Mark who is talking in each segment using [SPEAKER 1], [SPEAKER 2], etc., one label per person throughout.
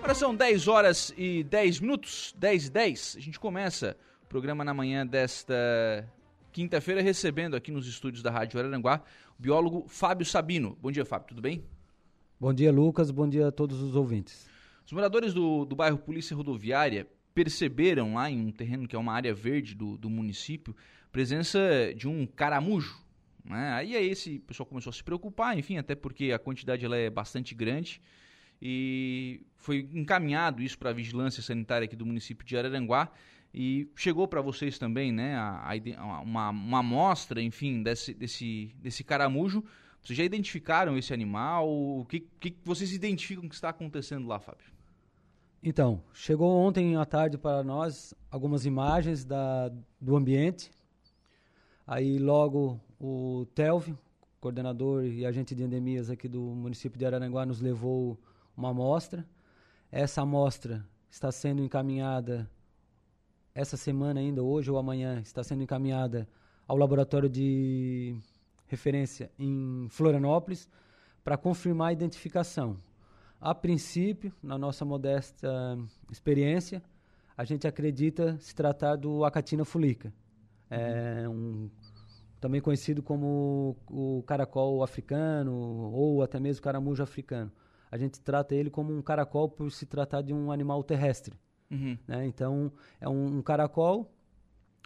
[SPEAKER 1] Agora são 10 horas e 10 minutos, 10 e 10. A gente começa o programa na manhã desta quinta-feira recebendo aqui nos estúdios da Rádio Araranguá o biólogo Fábio Sabino. Bom dia, Fábio, tudo bem?
[SPEAKER 2] Bom dia, Lucas. Bom dia a todos os ouvintes.
[SPEAKER 1] Os moradores do, do bairro Polícia Rodoviária perceberam lá em um terreno que é uma área verde do, do município presença de um caramujo. Né? Aí é esse pessoal começou a se preocupar, enfim, até porque a quantidade ela é bastante grande e foi encaminhado isso para a vigilância sanitária aqui do município de Araranguá e chegou para vocês também, né, a, a, uma, uma amostra, enfim, desse, desse, desse caramujo. Vocês já identificaram esse animal? O que, que vocês identificam que está acontecendo lá, Fábio?
[SPEAKER 2] Então, chegou ontem à tarde para nós algumas imagens da, do ambiente. Aí logo o Telvio, coordenador e agente de endemias aqui do município de Araranguá, nos levou uma amostra. Essa amostra está sendo encaminhada essa semana ainda, hoje ou amanhã, está sendo encaminhada ao laboratório de referência em Florianópolis para confirmar a identificação. A princípio, na nossa modesta experiência, a gente acredita se tratar do Acatina fulica. É um, também conhecido como o caracol africano ou até mesmo caramujo africano. A gente trata ele como um caracol por se tratar de um animal terrestre. Uhum. Né? Então, é um, um caracol,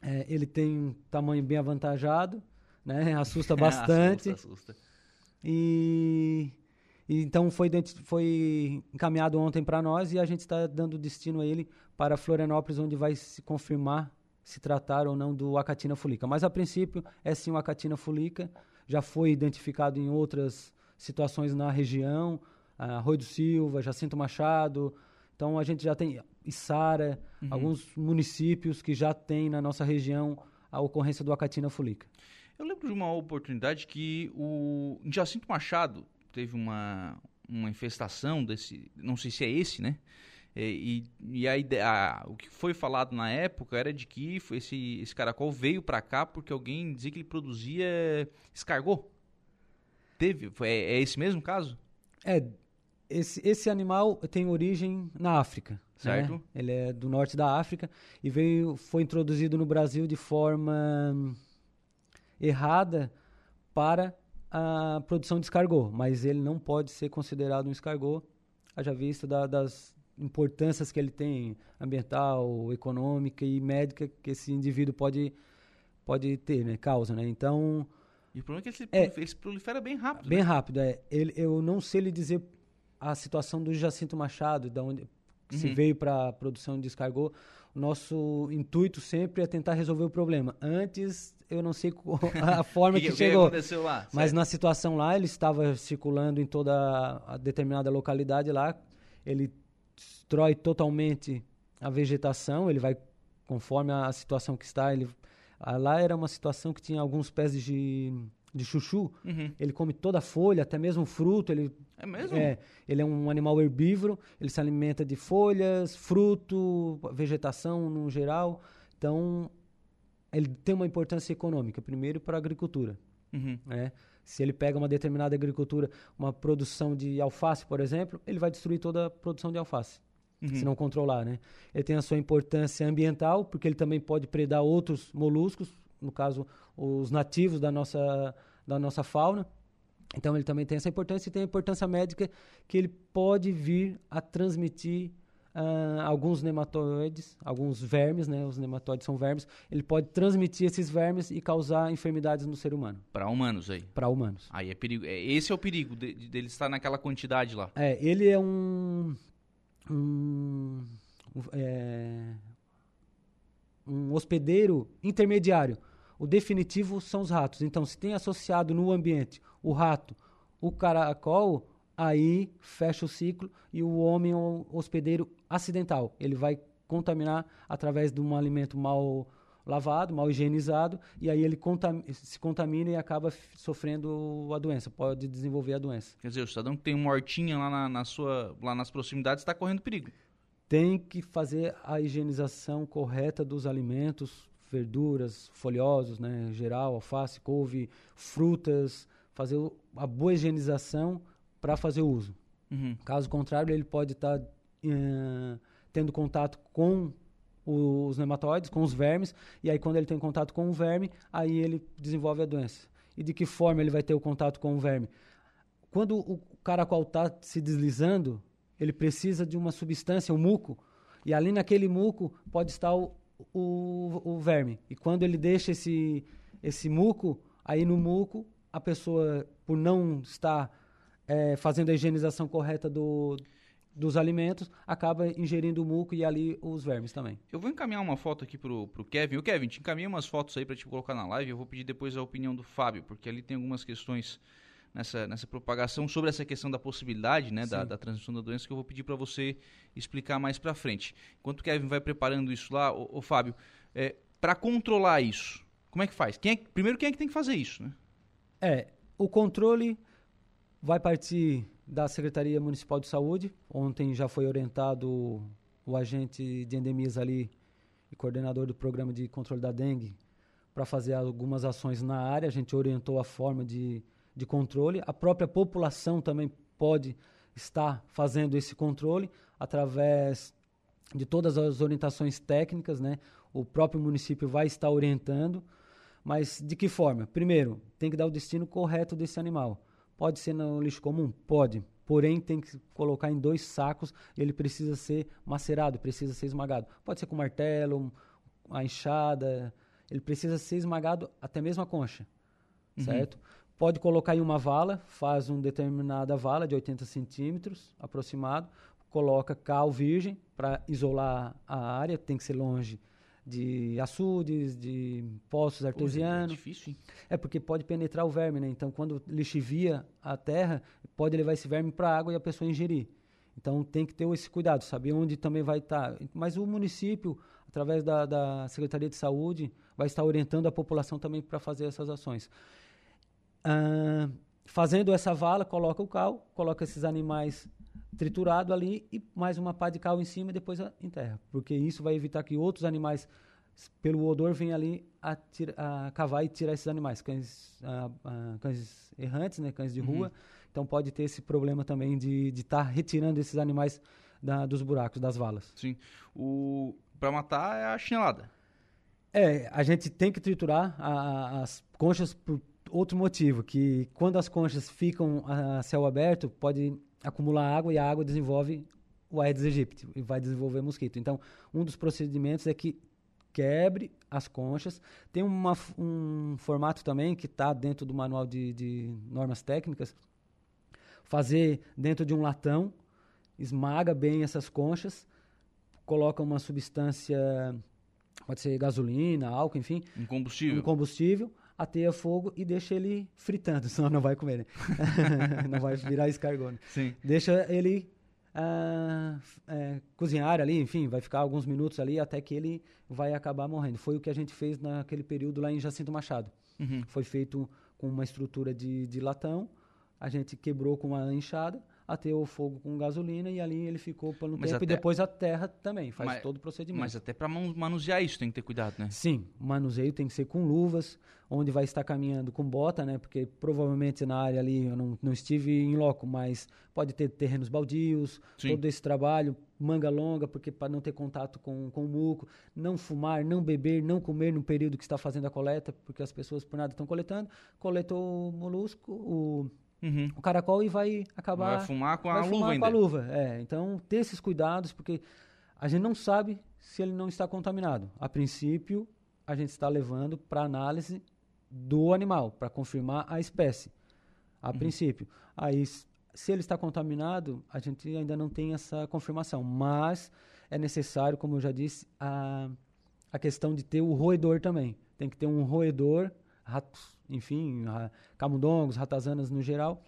[SPEAKER 2] é, ele tem um tamanho bem avantajado, né? assusta bastante. assusta, assusta. E, e, então foi, foi encaminhado ontem para nós e a gente está dando destino a ele para Florianópolis, onde vai se confirmar se tratar ou não do Acatina fulica. Mas a princípio é sim o Acatina fulica, já foi identificado em outras situações na região, Arroio do Silva, Jacinto Machado, então a gente já tem Içara, uhum. alguns municípios que já tem na nossa região a ocorrência do Acatina fulica.
[SPEAKER 1] Eu lembro de uma oportunidade que o Jacinto Machado teve uma, uma infestação desse, não sei se é esse, né? E, e a ideia, o que foi falado na época era de que esse, esse caracol veio para cá porque alguém dizia que ele produzia escargot. Teve? É, é esse mesmo caso?
[SPEAKER 2] É, esse, esse animal tem origem na África.
[SPEAKER 1] Certo.
[SPEAKER 2] Né? Ele é do norte da África e veio, foi introduzido no Brasil de forma hum, errada para a produção de escargot, mas ele não pode ser considerado um escargot, haja vista da, das importâncias que ele tem ambiental, econômica e médica que esse indivíduo pode pode ter, né, causa, né? Então,
[SPEAKER 1] e o problema é que ele é, prolifera bem rápido.
[SPEAKER 2] Bem né? rápido, é. Ele, eu não sei lhe dizer a situação do Jacinto Machado, da onde uhum. se veio para a produção de descargou. O nosso intuito sempre é tentar resolver o problema. Antes, eu não sei a forma que, que, chegou.
[SPEAKER 1] Que lá,
[SPEAKER 2] mas na situação lá, ele estava circulando em toda a determinada localidade lá. Ele destrói totalmente a vegetação, ele vai conforme a situação que está. Ele, lá era uma situação que tinha alguns pés de de chuchu, uhum. ele come toda a folha, até mesmo fruto. Ele,
[SPEAKER 1] é mesmo?
[SPEAKER 2] É, ele é um animal herbívoro, ele se alimenta de folhas, fruto, vegetação no geral. Então, ele tem uma importância econômica, primeiro para a agricultura. Uhum. Né? Se ele pega uma determinada agricultura, uma produção de alface, por exemplo, ele vai destruir toda a produção de alface. Uhum. Se não controlar, né? Ele tem a sua importância ambiental, porque ele também pode predar outros moluscos, no caso, os nativos da nossa, da nossa fauna. Então ele também tem essa importância e tem a importância médica que ele pode vir a transmitir uh, alguns nematóides, alguns vermes, né? Os nematóides são vermes. Ele pode transmitir esses vermes e causar enfermidades no ser humano.
[SPEAKER 1] Para humanos aí.
[SPEAKER 2] Para humanos.
[SPEAKER 1] Aí é perigo. É, esse é o perigo dele de, de estar naquela quantidade lá.
[SPEAKER 2] É, ele é um, um é, um hospedeiro intermediário o definitivo são os ratos. Então, se tem associado no ambiente o rato, o caracol, aí fecha o ciclo e o homem é um hospedeiro acidental. Ele vai contaminar através de um alimento mal lavado, mal higienizado, e aí ele contam se contamina e acaba sofrendo a doença, pode desenvolver a doença.
[SPEAKER 1] Quer dizer, o cidadão que tem uma hortinha lá, na, na sua, lá nas proximidades está correndo perigo.
[SPEAKER 2] Tem que fazer a higienização correta dos alimentos, verduras, folhosos, né, geral, alface, couve, frutas, fazer a boa higienização para fazer o uso. Uhum. Caso contrário, ele pode estar tá uh, tendo contato com os nematóides, com os vermes, e aí quando ele tem contato com o verme, aí ele desenvolve a doença. E de que forma ele vai ter o contato com o verme? Quando o caracol está se deslizando, ele precisa de uma substância, um muco, e ali naquele muco pode estar o, o, o verme. E quando ele deixa esse, esse muco, aí no muco, a pessoa, por não estar é, fazendo a higienização correta do, dos alimentos, acaba ingerindo o muco e ali os vermes também.
[SPEAKER 1] Eu vou encaminhar uma foto aqui pro, pro Kevin. O Kevin, te encaminhei umas fotos aí para te colocar na live. Eu vou pedir depois a opinião do Fábio, porque ali tem algumas questões nessa, nessa propagação sobre essa questão da possibilidade né, da, da, transmissão da doença que eu vou pedir para você explicar mais para frente. Enquanto o Kevin vai preparando isso lá, o, Fábio, é, para controlar isso, como é que faz? Quem é, primeiro, quem é que tem que fazer isso? Né?
[SPEAKER 2] É, o controle vai partir da Secretaria Municipal de Saúde. Ontem já foi orientado o agente de endemias ali e coordenador do programa de controle da dengue para fazer algumas ações na área. A gente orientou a forma de, de controle. A própria população também pode estar fazendo esse controle através de todas as orientações técnicas, né? O próprio município vai estar orientando, mas de que forma? Primeiro, tem que dar o destino correto desse animal. Pode ser no lixo comum? Pode. Porém, tem que colocar em dois sacos e ele precisa ser macerado, precisa ser esmagado. Pode ser com martelo, a enxada, ele precisa ser esmagado até mesmo a concha, uhum. certo? Pode colocar em uma vala, faz uma determinada vala de 80 centímetros aproximado, coloca cal virgem para isolar a área, tem que ser longe de açudes, de poços artesianos.
[SPEAKER 1] é difícil, hein?
[SPEAKER 2] É porque pode penetrar o verme, né? Então, quando lixivia a terra, pode levar esse verme para a água e a pessoa ingerir. Então, tem que ter esse cuidado, saber onde também vai estar. Tá. Mas o município, através da, da Secretaria de Saúde, vai estar orientando a população também para fazer essas ações. Ah, fazendo essa vala, coloca o cal, coloca esses animais triturado ali e mais uma pá de cal em cima e depois enterra. Porque isso vai evitar que outros animais, pelo odor, venham ali a, tira, a cavar e tirar esses animais. Cães, a, a, cães errantes, né, cães de uhum. rua. Então pode ter esse problema também de estar tá retirando esses animais da, dos buracos, das valas.
[SPEAKER 1] Sim. O para matar é a chinelada.
[SPEAKER 2] É, a gente tem que triturar as conchas por outro motivo, que quando as conchas ficam a céu aberto, pode acumular água e a água desenvolve o Aedes aegypti e vai desenvolver mosquito. Então, um dos procedimentos é que quebre as conchas. Tem uma, um formato também que está dentro do manual de, de, normas técnicas. Fazer dentro de um latão, esmaga bem essas conchas, coloca uma substância, pode ser gasolina, álcool, enfim.
[SPEAKER 1] Um combustível.
[SPEAKER 2] Um combustível ateia fogo e deixa ele fritando, senão não vai comer, né? não vai virar escargot.
[SPEAKER 1] Sim.
[SPEAKER 2] Deixa ele uh, é, cozinhar ali, enfim, vai ficar alguns minutos ali até que ele vai acabar morrendo. Foi o que a gente fez naquele período lá em Jacinto Machado.
[SPEAKER 1] Uhum.
[SPEAKER 2] Foi feito com uma estrutura de, de latão, a gente quebrou com uma enxada, ateou o fogo com gasolina e ali ele ficou por um tempo até... e depois a terra também faz mas, todo o procedimento.
[SPEAKER 1] Mas até para manusear isso tem que ter cuidado, né?
[SPEAKER 2] Sim, o manuseio tem que ser com luvas, onde vai estar caminhando com bota, né? Porque provavelmente na área ali eu não, não estive em loco, mas pode ter terrenos baldios, Sim. todo esse trabalho, manga longa, porque para não ter contato com, com o muco, não fumar, não beber, não comer no período que está fazendo a coleta, porque as pessoas por nada estão coletando, coletou o molusco, o
[SPEAKER 1] uhum.
[SPEAKER 2] o caracol e vai acabar.
[SPEAKER 1] Vai fumar com a
[SPEAKER 2] vai
[SPEAKER 1] luva
[SPEAKER 2] ainda. com a luva. É, então, ter esses cuidados, porque a gente não sabe se ele não está contaminado. A princípio, a gente está levando para análise do animal, para confirmar a espécie. A uhum. princípio. Aí, se ele está contaminado, a gente ainda não tem essa confirmação. Mas é necessário, como eu já disse, a, a questão de ter o roedor também. Tem que ter um roedor, ratos enfim, camundongos, ratazanas no geral,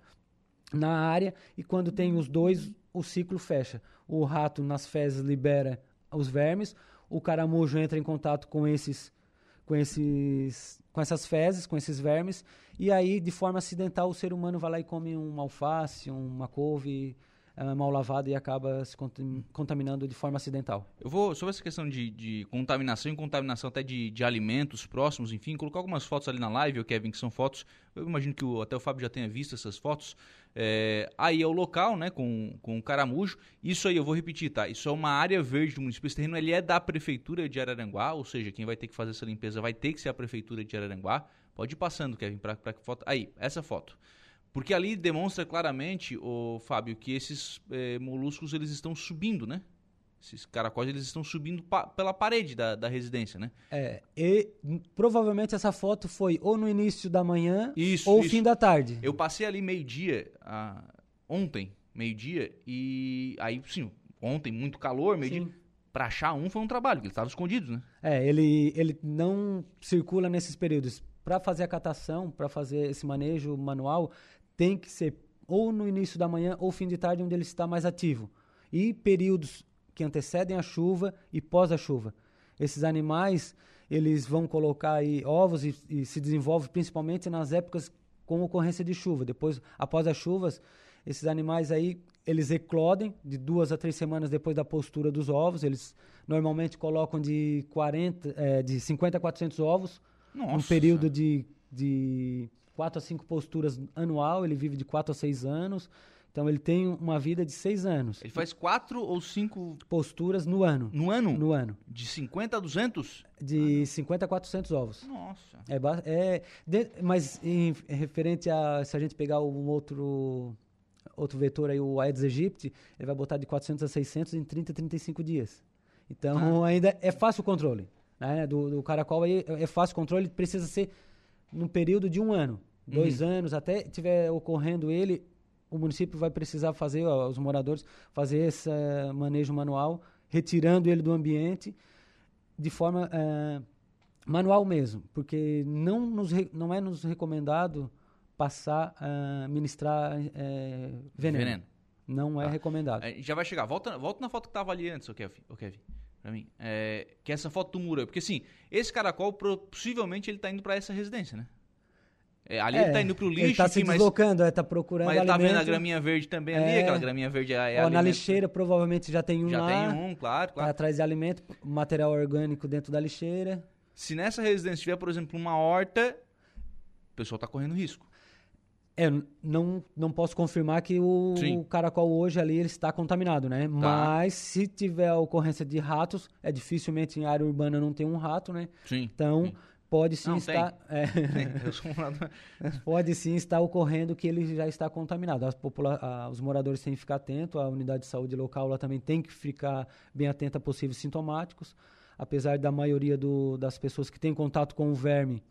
[SPEAKER 2] na área. E quando tem os dois, o ciclo fecha. O rato nas fezes libera os vermes, o caramujo entra em contato com esses com esses com essas fezes, com esses vermes, e aí de forma acidental o ser humano vai lá e come uma alface, uma couve é, mal lavada e acaba se contaminando de forma acidental.
[SPEAKER 1] Eu vou, sobre essa questão de, de contaminação e contaminação até de, de, alimentos próximos, enfim, colocar algumas fotos ali na live, Kevin, que são fotos, eu imagino que o, até o Fábio já tenha visto essas fotos. É, aí é o local, né, com, com o caramujo. Isso aí eu vou repetir, tá? Isso é uma área verde do município. Esse terreno ele é da prefeitura de Araranguá, ou seja, quem vai ter que fazer essa limpeza vai ter que ser a prefeitura de Araranguá. Pode ir passando, Kevin, para que foto. Aí, essa foto. Porque ali demonstra claramente, o Fábio, que esses é, moluscos eles estão subindo, né? Esses caracóis eles estão subindo pa pela parede da, da residência, né?
[SPEAKER 2] É, e provavelmente essa foto foi ou no início da manhã isso, ou isso. fim da tarde.
[SPEAKER 1] Eu passei ali meio-dia, ontem, meio-dia, e aí, sim, ontem muito calor, meio-dia. Pra achar um foi um trabalho, porque eles estavam escondidos, né?
[SPEAKER 2] É, ele, ele não circula nesses períodos. Para fazer a catação, para fazer esse manejo manual, tem que ser ou no início da manhã ou fim de tarde, onde ele está mais ativo. E períodos que antecedem a chuva e pós a chuva. Esses animais, eles vão colocar aí ovos e, e se desenvolvem principalmente nas épocas com ocorrência de chuva. Depois, após as chuvas, esses animais aí, eles eclodem de duas a três semanas depois da postura dos ovos. Eles normalmente colocam de 40, é, de 50 a 400 ovos. Nossa. Um período de, de quatro a cinco posturas anual, ele vive de quatro a seis anos. Então ele tem uma vida de seis anos.
[SPEAKER 1] Ele faz quatro ou cinco
[SPEAKER 2] posturas no ano.
[SPEAKER 1] No ano?
[SPEAKER 2] No ano.
[SPEAKER 1] De 50 a 200?
[SPEAKER 2] De ah, 50 a 400 ovos.
[SPEAKER 1] Nossa.
[SPEAKER 2] É, é de, mas em, referente a se a gente pegar um outro outro vetor aí, o Aedes aegypti, ele vai botar de 400 a 600 em 30 a 35 dias. Então ah. ainda é fácil o controle. Né? Do, do caracol aí é fácil o controle, precisa ser num período de um ano dois uhum. anos, até tiver ocorrendo ele, o município vai precisar fazer, ó, os moradores, fazer esse uh, manejo manual, retirando ele do ambiente de forma uh, manual mesmo, porque não, nos não é nos recomendado passar a uh, ministrar veneno. veneno. Não é tá. recomendado.
[SPEAKER 1] Já vai chegar. Volta, volta na foto que estava ali antes, o Kevin. O Kevin pra mim. É, que é essa foto do muro. Porque assim, esse caracol possivelmente ele está indo para essa residência, né? É, ali é, ele tá indo pro lixo. Ele
[SPEAKER 2] tá se deslocando, mas, é, tá procurando
[SPEAKER 1] Mas ele tá vendo a graminha verde também ali, é. aquela graminha verde é,
[SPEAKER 2] é Ó, Na lixeira provavelmente já tem um
[SPEAKER 1] já
[SPEAKER 2] lá.
[SPEAKER 1] Já tem um, claro, claro.
[SPEAKER 2] Tá atrás de alimento, material orgânico dentro da lixeira.
[SPEAKER 1] Se nessa residência tiver, por exemplo, uma horta, o pessoal tá correndo risco.
[SPEAKER 2] É, não, não posso confirmar que o, o caracol hoje ali ele está contaminado, né? Tá. Mas se tiver ocorrência de ratos, é dificilmente em área urbana não tem um rato, né?
[SPEAKER 1] Sim.
[SPEAKER 2] Então,
[SPEAKER 1] sim
[SPEAKER 2] pode sim não, estar é, pode sim estar ocorrendo que ele já está contaminado. A, os moradores têm que ficar atentos, a unidade de saúde local lá também tem que ficar bem atenta a possíveis sintomáticos. Apesar da maioria do, das pessoas que têm contato com o verme,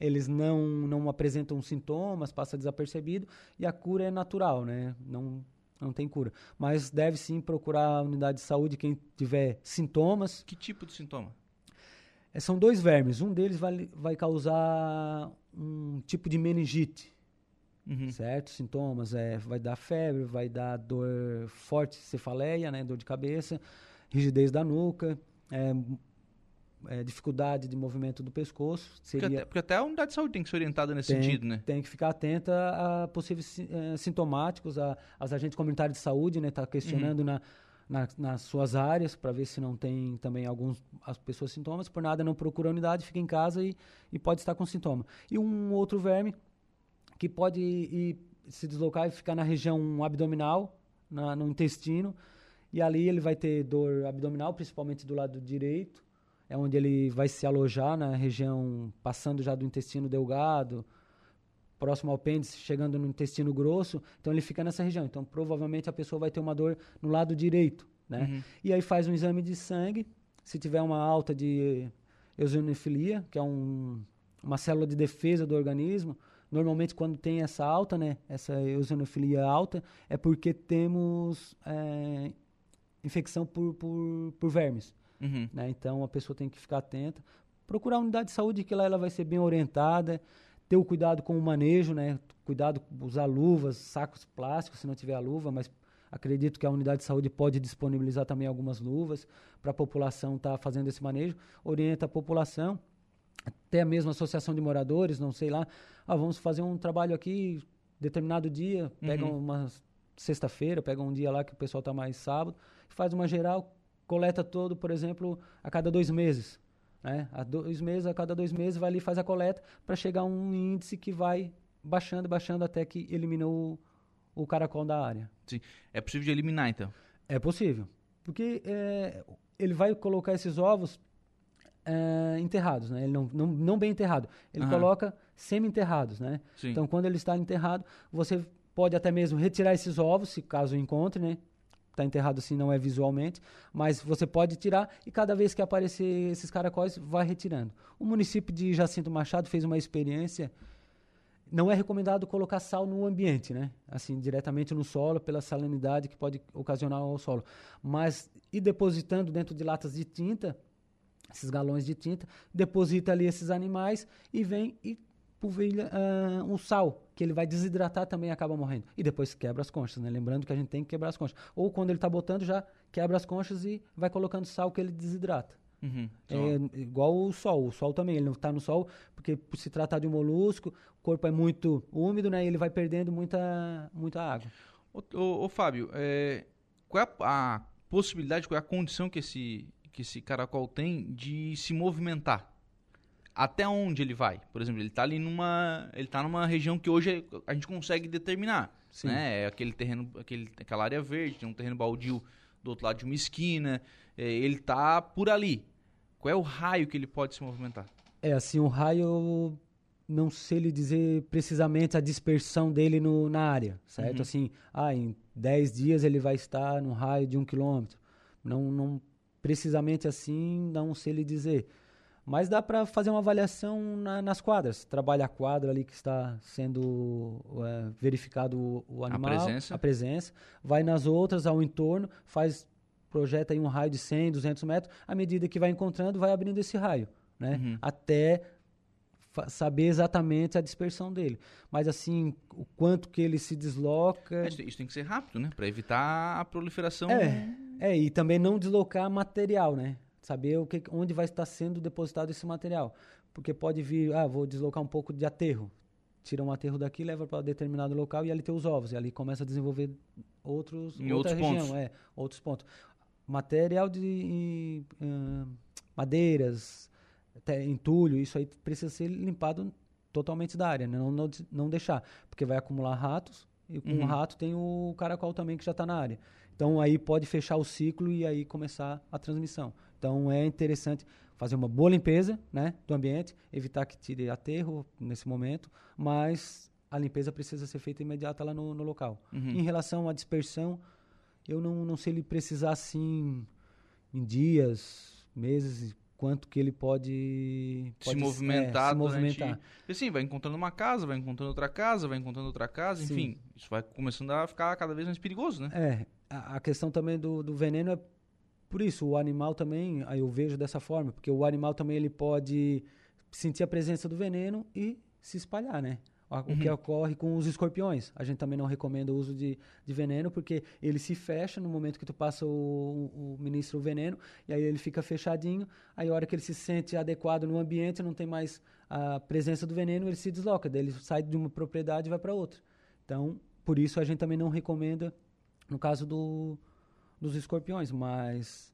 [SPEAKER 2] eles não, não apresentam sintomas, passa desapercebido e a cura é natural, né? Não, não tem cura. Mas deve sim procurar a unidade de saúde quem tiver sintomas.
[SPEAKER 1] Que tipo de sintoma?
[SPEAKER 2] É, são dois vermes. Um deles vai, vai causar um tipo de meningite. Uhum. Certo? Sintomas. É, vai dar febre, vai dar dor forte, cefaleia, né? dor de cabeça, rigidez da nuca, é, é, dificuldade de movimento do pescoço.
[SPEAKER 1] Seria... Porque, até, porque, até, a unidade de saúde tem que ser orientada nesse tem, sentido, né?
[SPEAKER 2] Tem que ficar atenta a possíveis é, sintomáticos, a, as agentes comunitários de saúde, né? Tá questionando uhum. na na, nas suas áreas para ver se não tem também alguns as pessoas sintomas. Por nada não procura a unidade, fica em casa e, e pode estar com sintoma. E um outro verme que pode ir, se deslocar e ficar na região abdominal, na, no intestino, e ali ele vai ter dor abdominal, principalmente do lado direito, é onde ele vai se alojar na região passando já do intestino delgado, próximo ao apêndice, chegando no intestino grosso, então ele fica nessa região. Então, provavelmente a pessoa vai ter uma dor no lado direito, né? Uhum. E aí faz um exame de sangue, se tiver uma alta de eosinofilia, que é um, uma célula de defesa do organismo, normalmente quando tem essa alta, né, essa eosinofilia alta, é porque temos é, infecção por, por, por vermes. Uhum. Né? Então a pessoa tem que ficar atenta. Procurar a unidade de saúde que lá ela vai ser bem orientada ter o cuidado com o manejo, né? Cuidado usar luvas, sacos plásticos, se não tiver a luva, mas acredito que a unidade de saúde pode disponibilizar também algumas luvas para a população estar tá fazendo esse manejo. Orienta a população, até a mesma associação de moradores, não sei lá, ah, vamos fazer um trabalho aqui determinado dia, pegam uhum. umas sexta-feira, pega um dia lá que o pessoal está mais sábado, faz uma geral, coleta todo, por exemplo, a cada dois meses. Né? A dois meses, a cada dois meses, vai ali e faz a coleta para chegar a um índice que vai baixando, baixando até que elimina o, o caracol da área.
[SPEAKER 1] Sim. É possível de eliminar, então?
[SPEAKER 2] É possível. Porque é, ele vai colocar esses ovos é, enterrados, né? Ele não, não, não bem enterrado. Ele
[SPEAKER 1] Aham.
[SPEAKER 2] coloca semi-enterrados, né?
[SPEAKER 1] Sim.
[SPEAKER 2] Então, quando ele está enterrado, você pode até mesmo retirar esses ovos, se caso encontre, né? Está enterrado assim, não é visualmente, mas você pode tirar e cada vez que aparecer esses caracóis, vai retirando. O município de Jacinto Machado fez uma experiência. Não é recomendado colocar sal no ambiente, né? Assim, diretamente no solo, pela salinidade que pode ocasionar ao solo. Mas ir depositando dentro de latas de tinta, esses galões de tinta, deposita ali esses animais e vem e polvilha ah, um sal, que ele vai desidratar também e acaba morrendo. E depois quebra as conchas, né? Lembrando que a gente tem que quebrar as conchas. Ou quando ele está botando, já quebra as conchas e vai colocando sal que ele desidrata.
[SPEAKER 1] Uhum.
[SPEAKER 2] É igual o sol. O sol também, ele não está no sol, porque por se tratar de um molusco, o corpo é muito úmido, né? E ele vai perdendo muita, muita água.
[SPEAKER 1] Ô, ô, ô, Fábio, é, qual é a, a possibilidade, qual é a condição que esse, que esse caracol tem de se movimentar? Até onde ele vai? Por exemplo, ele está ali numa, ele tá numa região que hoje a gente consegue determinar,
[SPEAKER 2] Sim.
[SPEAKER 1] né? É aquele terreno, aquele, aquela área verde, tem um terreno baldio do outro lado de uma esquina, é, ele tá por ali. Qual é o raio que ele pode se movimentar?
[SPEAKER 2] É, assim, o raio, não sei lhe dizer precisamente a dispersão dele no, na área, certo?
[SPEAKER 1] Uhum.
[SPEAKER 2] Assim, ah, em 10 dias ele vai estar num raio de um quilômetro. Não, não precisamente assim, não sei lhe dizer. Mas dá para fazer uma avaliação na- nas quadras. Trabalha a quadra ali que está sendo é, verificado o, o animal,
[SPEAKER 1] presença.
[SPEAKER 2] a presença. Vai nas outras, ao entorno, faz projeta aí um raio de 100, 200 metros. À medida que vai encontrando, vai abrindo esse raio, né?
[SPEAKER 1] Uhum.
[SPEAKER 2] Até saber exatamente a dispersão dele. Mas assim, o quanto que ele se desloca.
[SPEAKER 1] É, Isso, isso tem que ser rápido, né? Para evitar a proliferação.
[SPEAKER 2] É, é, e também não deslocar material, né? Saber o que, onde vai estar sendo depositado esse material. Porque pode vir, ah, vou deslocar um pouco de aterro. Tira um aterro daqui, leva para determinado local e ali tem os ovos. E ali começa a desenvolver outros,
[SPEAKER 1] Em
[SPEAKER 2] outra
[SPEAKER 1] outros
[SPEAKER 2] região,
[SPEAKER 1] pontos.
[SPEAKER 2] é, outros pontos. Material de madeiras, até entulho, isso aí precisa ser limpado totalmente da área, né? não, não, não deixar, porque vai acumular ratos e com
[SPEAKER 1] Uhum.
[SPEAKER 2] o rato tem o caracol também que já está na área. Então aí pode fechar o ciclo e aí começar a transmissão. Então é interessante fazer uma boa limpeza né, do ambiente, evitar que tire aterro nesse momento, mas a limpeza precisa ser feita imediata lá no, no local.
[SPEAKER 1] Uhum.
[SPEAKER 2] Em relação à dispersão, eu não, não sei ele precisar assim em dias, meses, quanto que ele pode,
[SPEAKER 1] se
[SPEAKER 2] pode é,
[SPEAKER 1] movimentar
[SPEAKER 2] se
[SPEAKER 1] durante...
[SPEAKER 2] movimentar.
[SPEAKER 1] Porque, Assim, vai encontrando uma casa, vai encontrando outra casa, vai encontrando outra casa,
[SPEAKER 2] Sim.
[SPEAKER 1] enfim, isso vai começando a ficar cada vez mais perigoso, né?
[SPEAKER 2] É, a, a questão também do, do veneno é por isso, o animal também, aí eu vejo dessa forma, porque o animal também ele pode sentir a presença do veneno e se espalhar, né? O, o que
[SPEAKER 1] Uhum.
[SPEAKER 2] ocorre com os escorpiões. A gente também não recomenda o uso de, de veneno, porque ele se fecha no momento que tu passa o, o ministro o veneno, e aí ele fica fechadinho, aí a hora que ele se sente adequado no ambiente, não tem mais a presença do veneno, ele se desloca, daí ele sai de uma propriedade e vai para outra. Então, por isso a gente também não recomenda no caso do, dos escorpiões, mas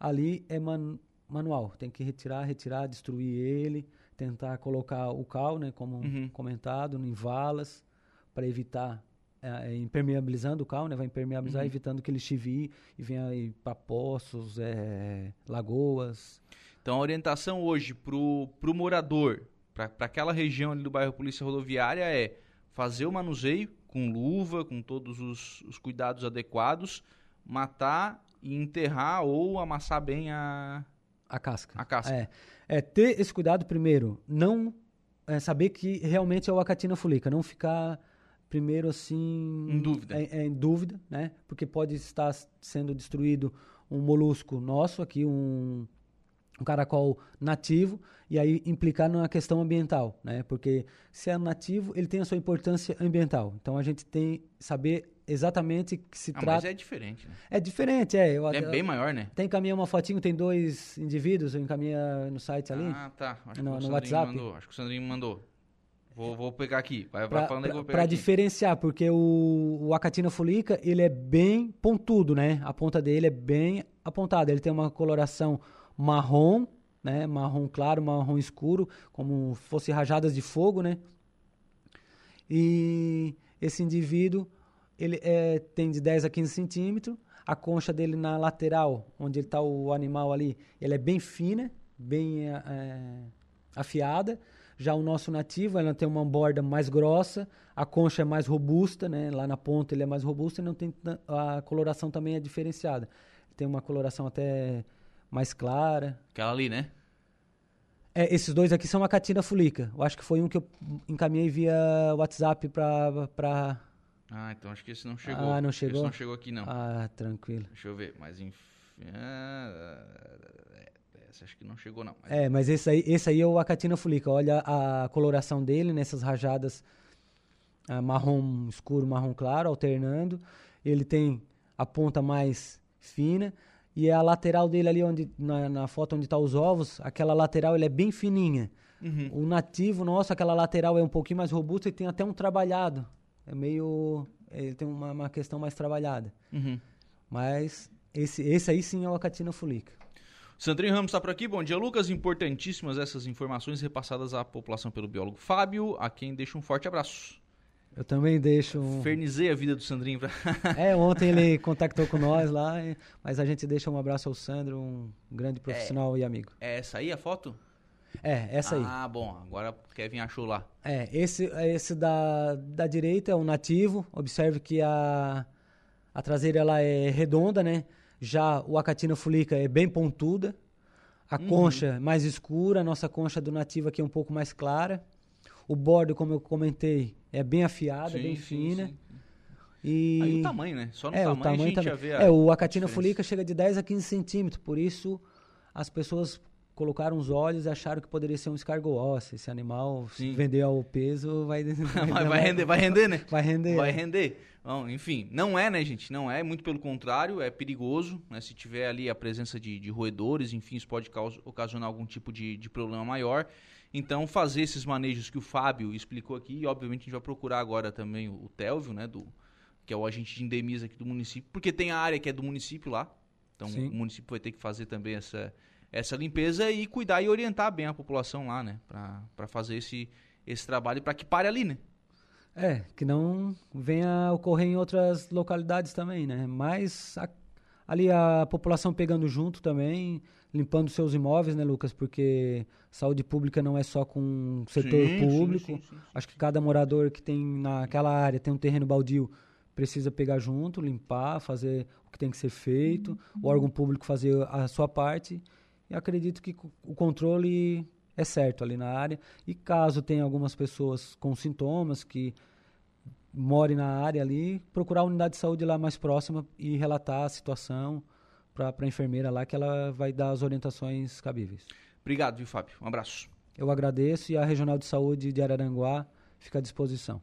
[SPEAKER 2] ali é man- manual, tem que retirar, retirar, destruir ele, tentar colocar o cal, né, como
[SPEAKER 1] Uhum.
[SPEAKER 2] comentado, em valas, para evitar é, é, impermeabilizando o cal, né, vai impermeabilizar,
[SPEAKER 1] Uhum.
[SPEAKER 2] evitando que ele chivie e venha para poços, é, lagoas.
[SPEAKER 1] Então a orientação hoje pro, pro morador, para aquela região ali do bairro Polícia Rodoviária é fazer o manuseio com luva, com todos os, os cuidados adequados, matar e enterrar ou amassar bem a,
[SPEAKER 2] A casca.
[SPEAKER 1] a casca.
[SPEAKER 2] É, é ter esse cuidado primeiro, não é, saber que realmente é o acatina fulica, não ficar primeiro assim
[SPEAKER 1] Em dúvida.
[SPEAKER 2] é- é, em dúvida, né? Porque pode estar sendo destruído um molusco nosso aqui, um, um caracol nativo e aí implicar na questão ambiental, né? Porque se é nativo, ele tem a sua importância ambiental. Então a gente tem que saber exatamente que se
[SPEAKER 1] Ah, mas
[SPEAKER 2] trata.
[SPEAKER 1] é diferente, né?
[SPEAKER 2] É diferente, é. Eu,
[SPEAKER 1] É
[SPEAKER 2] eu-
[SPEAKER 1] bem maior, né?
[SPEAKER 2] Tem encaminhar uma fotinho, tem dois indivíduos, eu encaminha no site ali.
[SPEAKER 1] Ah, tá. Acho
[SPEAKER 2] No-
[SPEAKER 1] que o
[SPEAKER 2] no WhatsApp?
[SPEAKER 1] mandou. Acho que o Sandrinho mandou. Vou, vou pegar aqui. Vai,
[SPEAKER 2] pra,
[SPEAKER 1] vai falando aí que eu vou pegar
[SPEAKER 2] Para
[SPEAKER 1] aqui.
[SPEAKER 2] diferenciar, porque o, o Acatina fulica, ele é bem pontudo, né? A ponta dele é bem apontada. Ele tem uma coloração marrom, né? Marrom claro, marrom escuro, como fosse rajadas de fogo, né? E esse indivíduo, ele é, tem de 10 a 15 centímetros. A concha dele na lateral, onde está o animal ali, ele é bem fina, bem é, afiada. Já o nosso nativo, ela tem uma borda mais grossa, a concha é mais robusta, né? Lá na ponta ele é mais robusto e não tem a coloração também é diferenciada. Tem uma coloração até mais clara.
[SPEAKER 1] Aquela ali, né?
[SPEAKER 2] É, esses dois aqui são a catina fulica. Eu acho que foi um que eu encaminhei via WhatsApp para pra...
[SPEAKER 1] Ah, então acho que esse não chegou.
[SPEAKER 2] Ah, não chegou?
[SPEAKER 1] Esse não chegou aqui, não.
[SPEAKER 2] Ah, tranquilo.
[SPEAKER 1] Deixa eu ver, mas enfim. Ah, esse acho que não chegou, não. Mas...
[SPEAKER 2] É, mas esse aí, esse aí é o Acatina fulica. Olha a coloração dele nessas rajadas ah, marrom escuro, marrom claro, alternando. Ele tem a ponta mais fina e a lateral dele ali onde na, na foto onde está os ovos, aquela lateral ele é bem fininha.
[SPEAKER 1] Uhum.
[SPEAKER 2] O nativo nosso, aquela lateral é um pouquinho mais robusta e tem até um trabalhado. É meio, ele tem uma, uma questão mais trabalhada.
[SPEAKER 1] Uhum.
[SPEAKER 2] Mas esse, esse aí sim é o Acatina fulica.
[SPEAKER 1] Sandrinho Ramos está por aqui. Bom dia, Lucas. Importantíssimas essas informações repassadas à população pelo biólogo Fábio, a quem deixa um forte abraço.
[SPEAKER 2] Eu também deixo. Um...
[SPEAKER 1] Fernizei a vida do Sandrinho. Pra...
[SPEAKER 2] é, ontem ele contactou com nós lá, mas a gente deixa um abraço ao Sandro, um grande profissional
[SPEAKER 1] é,
[SPEAKER 2] e amigo.
[SPEAKER 1] É essa aí a foto?
[SPEAKER 2] É, essa aí.
[SPEAKER 1] Ah, bom, agora o Kevin achou lá.
[SPEAKER 2] É, esse, esse da, da direita é um nativo. Observe que a, a traseira ela é redonda, né? Já o Acatina fulica é bem pontuda. A uhum. concha mais escura, a nossa concha do nativo aqui é um pouco mais clara. O bordo, como eu comentei, é bem afiado, sim, bem sim, fina. Sim.
[SPEAKER 1] E... Aí o tamanho, né? Só no
[SPEAKER 2] é,
[SPEAKER 1] tamanho,
[SPEAKER 2] o tamanho
[SPEAKER 1] a gente
[SPEAKER 2] também.
[SPEAKER 1] já vê
[SPEAKER 2] É, o Acatina fulica chega de 10 a 15 centímetros, por isso as pessoas colocaram os olhos e acharam que poderia ser um escargot ósseo. Esse animal, Sim. se vender ao peso, vai...
[SPEAKER 1] vai, vai, render, vai render, né?
[SPEAKER 2] Vai render.
[SPEAKER 1] Vai render. Bom, enfim, não é, né, gente? Não é, muito pelo contrário, é perigoso, né? Se tiver ali a presença de, de roedores, enfim, isso pode ocasionar algum tipo de, de problema maior. Então, fazer esses manejos que o Fábio explicou aqui, e obviamente a gente vai procurar agora também o, o Telvio, né, do, que é o agente de endemias aqui do município, porque tem a área que é do município lá, então Sim. o município vai ter que fazer também essa, essa limpeza e cuidar e orientar bem a população lá, né, para fazer esse, esse trabalho para que pare ali, né.
[SPEAKER 2] É, que não venha a ocorrer em outras localidades também, né? Mas a, ali a população pegando junto também, limpando seus imóveis, né, Lucas? Porque saúde pública não é só com o setor
[SPEAKER 1] sim,
[SPEAKER 2] público.
[SPEAKER 1] Sim, sim,
[SPEAKER 2] Acho que cada morador que tem naquela área tem um terreno baldio precisa pegar junto, limpar, fazer o que tem que ser feito, o órgão público fazer a sua parte. E acredito que o controle é certo ali na área. E caso tenha algumas pessoas com sintomas que morem na área ali, procurar a unidade de saúde lá mais próxima e relatar a situação para a enfermeira lá, que ela vai dar as orientações cabíveis.
[SPEAKER 1] Obrigado, viu, Fábio? Um abraço.
[SPEAKER 2] Eu agradeço e a Regional de Saúde de Araranguá fica à disposição.